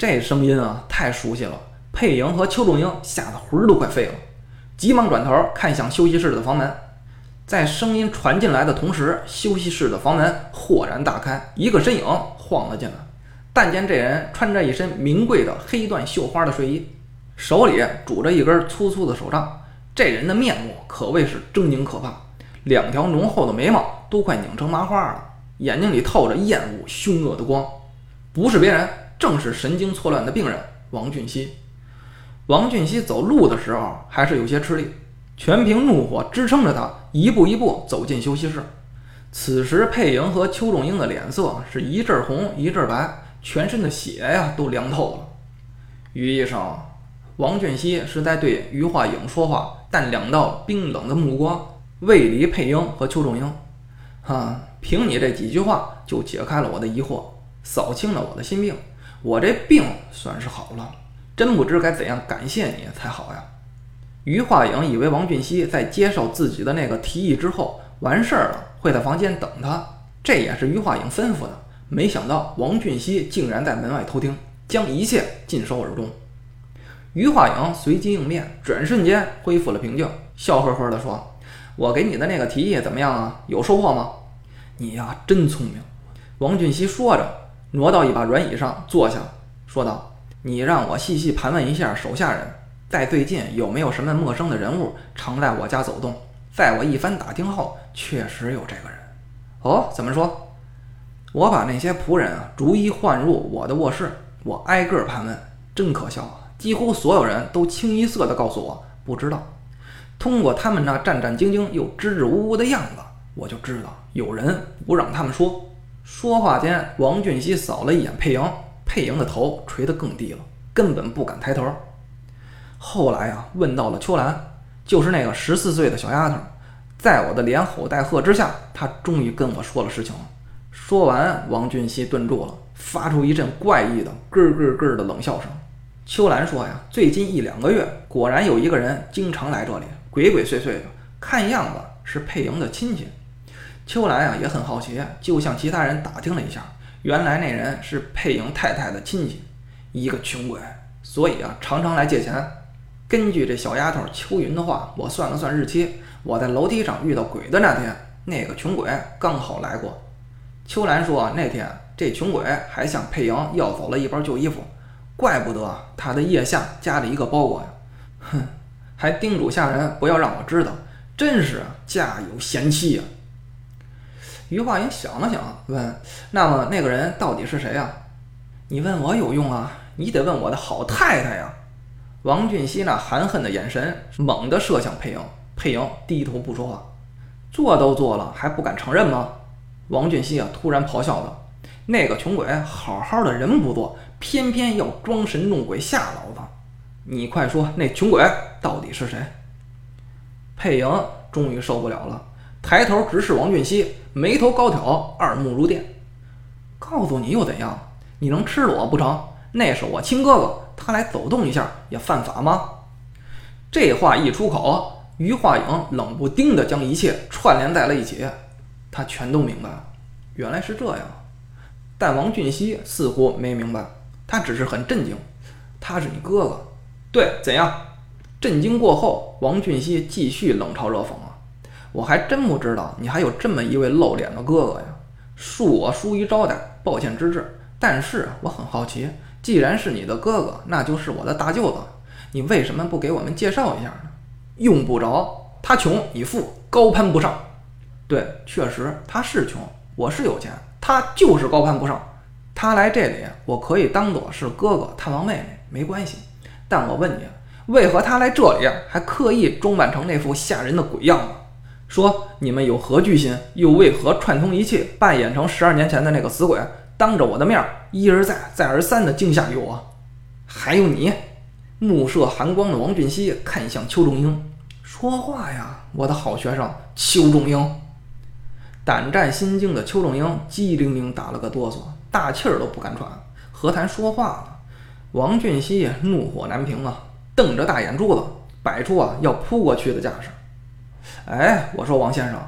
这声音啊，太熟悉了。佩莹和邱仲英吓得魂儿都快飞了，急忙转头看向休息室的房门。在声音传进来的同时，休息室的房门豁然大开，一个身影晃了进来。但见这人穿着一身名贵的黑缎绣花的睡衣，手里拄着一根粗粗的手杖。这人的面目可谓是狰狞可怕，两条浓厚的眉毛都快拧成麻花了，眼睛里透着厌恶凶恶的光。不是别人，正是神经错乱的病人王俊熙。王俊熙走路的时候还是有些吃力。全凭怒火支撑着他，一步一步走进休息室。此时，佩莹和邱仲英的脸色是一阵红一阵白，全身的血呀都凉透了。于医生，王俊熙是在对于化颖说话，但两道冰冷的目光未离佩莹和邱仲英。哈，凭你这几句话就解开了我的疑惑，扫清了我的心病，我这病算是好了。真不知该怎样感谢你才好呀。于化影以为王俊熙在接受自己的那个提议之后完事儿了，会在房间等他，这也是于化影吩咐的。没想到王俊熙竟然在门外偷听，将一切尽收耳中。于化影随机应变，转瞬间恢复了平静，笑呵呵地说：“我给你的那个提议怎么样啊？有收获吗？你呀，真聪明。”王俊熙说着，挪到一把软椅上坐下，说道：“你让我细细盘问一下手下人。”在最近有没有什么陌生的人物常在我家走动？在我一番打听后，确实有这个人。哦，怎么说？我把那些仆人啊逐一唤入我的卧室，我挨个盘问。真可笑啊！几乎所有人都清一色地告诉我不知道。通过他们那战战兢兢又支支吾吾的样子，我就知道有人不让他们说。说话间，王俊熙扫了一眼佩莹，佩莹的头垂得更低了，根本不敢抬头。后来啊，问到了秋兰，就是那个十四岁的小丫头，在我的连吼带喝之下，她终于跟我说了实情。说完，王俊熙顿住了，发出一阵怪异的咯咯咯的冷笑声。秋兰说呀，最近一两个月，果然有一个人经常来这里，鬼鬼祟祟的，看样子是佩莹的亲戚。秋兰啊也很好奇，就向其他人打听了一下，原来那人是佩莹太太的亲戚，一个穷鬼，所以啊常常来借钱。根据这小丫头秋云的话，我算了算日期，我在楼梯上遇到鬼的那天，那个穷鬼刚好来过。秋兰说，那天这穷鬼还向佩莹要走了一包旧衣服，怪不得他的腋下夹着一个包裹呀！哼，还叮嘱下人不要让我知道，真是家有贤妻呀。于化云想了想，问：“那么那个人到底是谁呀？”你问我有用啊，你得问我的好太太呀。王俊熙那含恨的眼神猛地射向佩莹，佩莹低头不说话。做都做了，还不敢承认吗？王俊熙啊，突然咆哮道：“那个穷鬼好好的人不做，偏偏要装神弄鬼吓老子！你快说，那穷鬼到底是谁？”佩莹终于受不了了，抬头直视王俊熙，眉头高挑，二目如电：“告诉你又怎样？你能吃了我不成？那是我亲哥哥。”他来走动一下也犯法吗？这话一出口，于化颖冷不丁地将一切串联在了一起。他全都明白了，原来是这样。但王俊熙似乎没明白，他只是很震惊。他是你哥哥？对，怎样？震惊过后，王俊熙继续冷嘲热讽！我还真不知道你还有这么一位露脸的哥哥呀！恕我疏于招待，抱歉之至。但是我很好奇。既然是你的哥哥，那就是我的大舅子。你为什么不给我们介绍一下呢？用不着，他穷你富，高攀不上。对，确实他是穷，我是有钱，他就是高攀不上。他来这里，我可以当做是哥哥探望妹妹，没关系。但我问你，为何他来这里还刻意装扮成那副吓人的鬼样子？说你们有何居心？又为何串通一气，扮演成十二年前的那个死鬼？当着我的面一而再、再而三的惊吓于我，还有你，目射寒光的王俊熙看向邱仲英，说话呀，我的好学生邱仲英。胆战心惊的邱仲英机灵灵打了个哆嗦，大气儿都不敢喘，何谈说话了？王俊熙怒火难平啊，瞪着大眼珠子，摆出啊要扑过去的架势。哎，我说王先生，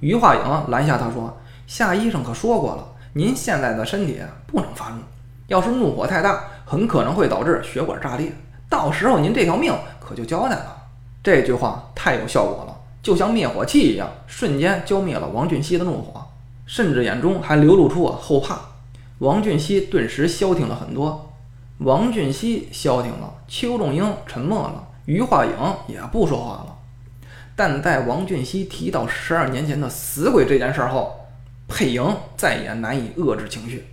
于化颖拦下他说：“夏医生可说过了。”您现在的身体不能发怒，要是怒火太大，很可能会导致血管炸裂，到时候您这条命可就交代了。这句话太有效果了，就像灭火器一样，瞬间浇灭了王俊熙的怒火，甚至眼中还流露出后怕。王俊熙顿时消停了很多。王俊熙消停了，邱仲英沉默了，于化影也不说话了。但在王俊熙提到十二年前的死鬼这件事后，佩莹再也难以遏制情绪。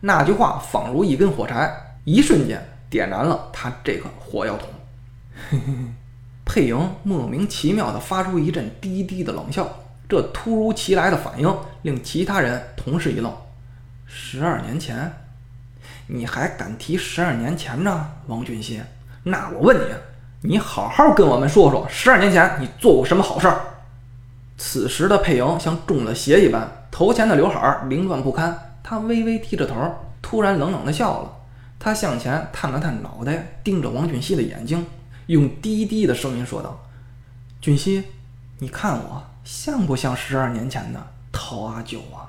那句话仿如一根火柴，一瞬间点燃了他这个火药桶。佩莹莫名其妙地发出一阵低低的冷笑，这突如其来的反应令其他人同时一愣。十二年前，你还敢提十二年前呢，王俊熙？那我问你，你好好跟我们说说，十二年前你做过什么好事儿？此时的佩莹像中了邪一般，头前的刘海凌乱不堪，她微微低着头，突然冷冷地笑了。她向前探了探脑袋，盯着王俊熙的眼睛。用低低的声音说道：“俊熙，你看我像不像十二年前的陶阿九啊？”